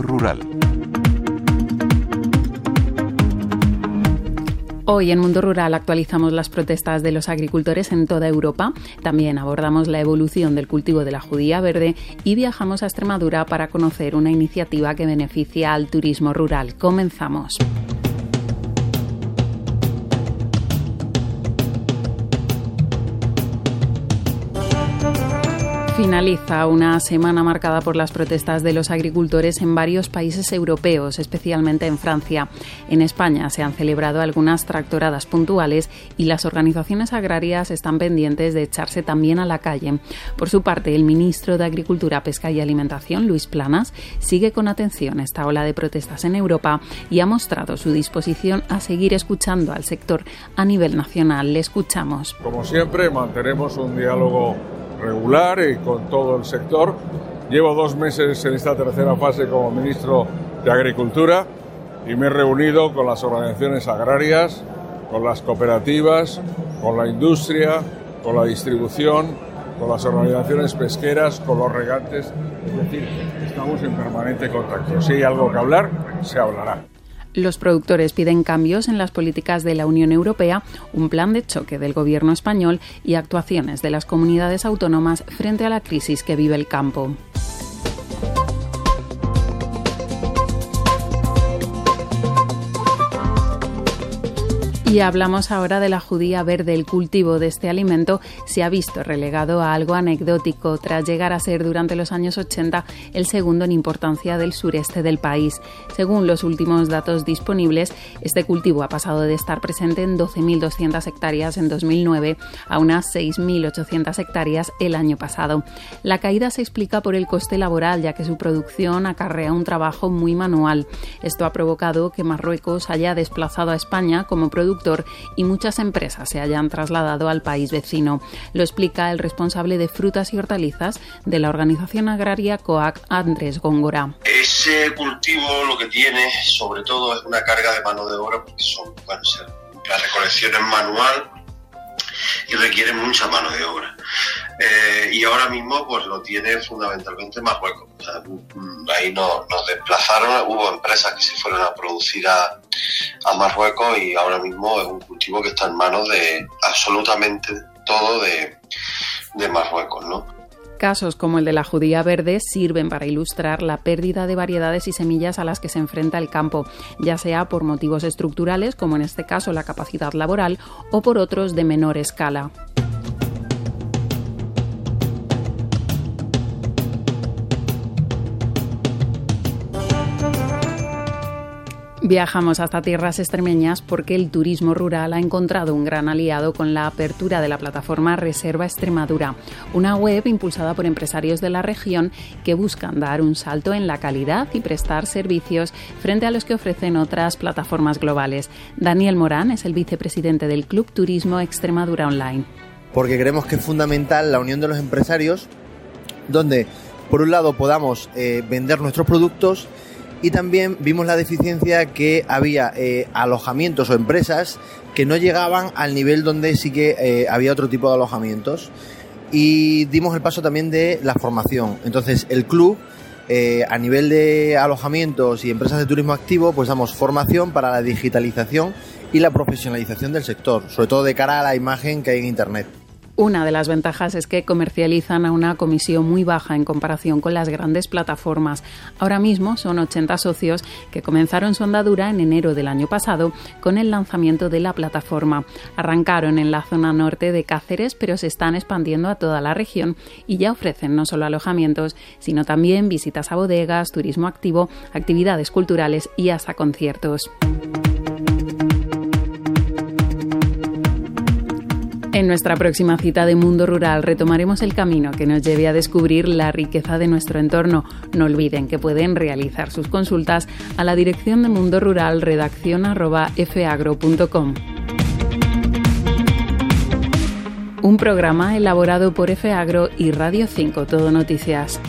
Rural. Hoy en Mundo Rural actualizamos las protestas de los agricultores en toda Europa. También abordamos la evolución del cultivo de la judía verde y viajamos a Extremadura para conocer una iniciativa que beneficia al turismo rural. Comenzamos. Finaliza una semana marcada por las protestas de los agricultores en varios países europeos, especialmente en Francia. En España se han celebrado algunas tractoradas puntuales y las organizaciones agrarias están pendientes de echarse también a la calle. Por su parte, el ministro de Agricultura, Pesca y Alimentación, Luis Planas, sigue con atención esta ola de protestas en Europa y ha mostrado su disposición a seguir escuchando al sector a nivel nacional. Le escuchamos. Como siempre, mantenemos un diálogo regular y con todo el sector. Llevo dos meses en esta tercera fase como ministro de Agricultura y me he reunido con las organizaciones agrarias, con las cooperativas, con la industria, con la distribución, con las organizaciones pesqueras, con los regantes. Es decir, estamos en permanente contacto. Si hay algo que hablar, se hablará. Los productores piden cambios en las políticas de la Unión Europea, un plan de choque del gobierno español y actuaciones de las comunidades autónomas frente a la crisis que vive el campo. Y hablamos ahora de la judía verde. El cultivo de este alimento se ha visto relegado a algo anecdótico tras llegar a ser durante los años 80 el segundo en importancia del sureste del país. Según los últimos datos disponibles, este cultivo ha pasado de estar presente en 12.200 hectáreas en 2009 a unas 6.800 hectáreas el año pasado. La caída se explica por el coste laboral, ya que su producción acarrea un trabajo muy manual. Esto ha provocado que Marruecos haya desplazado a España como y muchas empresas se hayan trasladado al país vecino. Lo explica el responsable de frutas y hortalizas de la organización agraria COAC, Andrés Góngora. Ese cultivo lo que tiene sobre todo es una carga de mano de obra porque son, la recolección es manual y requiere mucha mano de obra. Eh, y ahora mismo pues lo tiene fundamentalmente Marruecos. Mm, ahí nos, desplazaron, hubo empresas que se fueron a producir a, Marruecos y ahora mismo es un cultivo que está en manos de absolutamente todo de, de Marruecos, ¿no? Casos como el de la judía verde sirven para ilustrar la pérdida de variedades y semillas a las que se enfrenta el campo, ya sea por motivos estructurales, como en este caso la capacidad laboral, o por otros de menor escala. Viajamos hasta tierras extremeñas porque el turismo rural ha encontrado un gran aliado con la apertura de la plataforma Reserva Extremadura, una web impulsada por empresarios de la región que buscan dar un salto en la calidad y prestar servicios frente a los que ofrecen otras plataformas globales. Daniel Morán es el vicepresidente del Club Turismo Extremadura Online. Porque creemos que es fundamental la unión de los empresarios, donde por un lado podamos eh, vender nuestros productos, y también vimos la deficiencia que había eh, alojamientos o empresas que no llegaban al nivel donde sí que eh, había otro tipo de alojamientos. Y dimos el paso también de la formación. Entonces, el club, eh, a nivel de alojamientos y empresas de turismo activo, pues damos formación para la digitalización y la profesionalización del sector, sobre todo de cara a la imagen que hay en Internet. Una de las ventajas es que comercializan a una comisión muy baja en comparación con las grandes plataformas. Ahora mismo son 80 socios que comenzaron su andadura en enero del año pasado con el lanzamiento de la plataforma. Arrancaron en la zona norte de Cáceres, pero se están expandiendo a toda la región y ya ofrecen no solo alojamientos, sino también visitas a bodegas, turismo activo, actividades culturales y hasta conciertos. En nuestra próxima cita de Mundo Rural retomaremos el camino que nos lleve a descubrir la riqueza de nuestro entorno. No olviden que pueden realizar sus consultas a la dirección de Mundo Rural redacción fagro.com. Un programa elaborado por FAgro y Radio 5 Todo Noticias.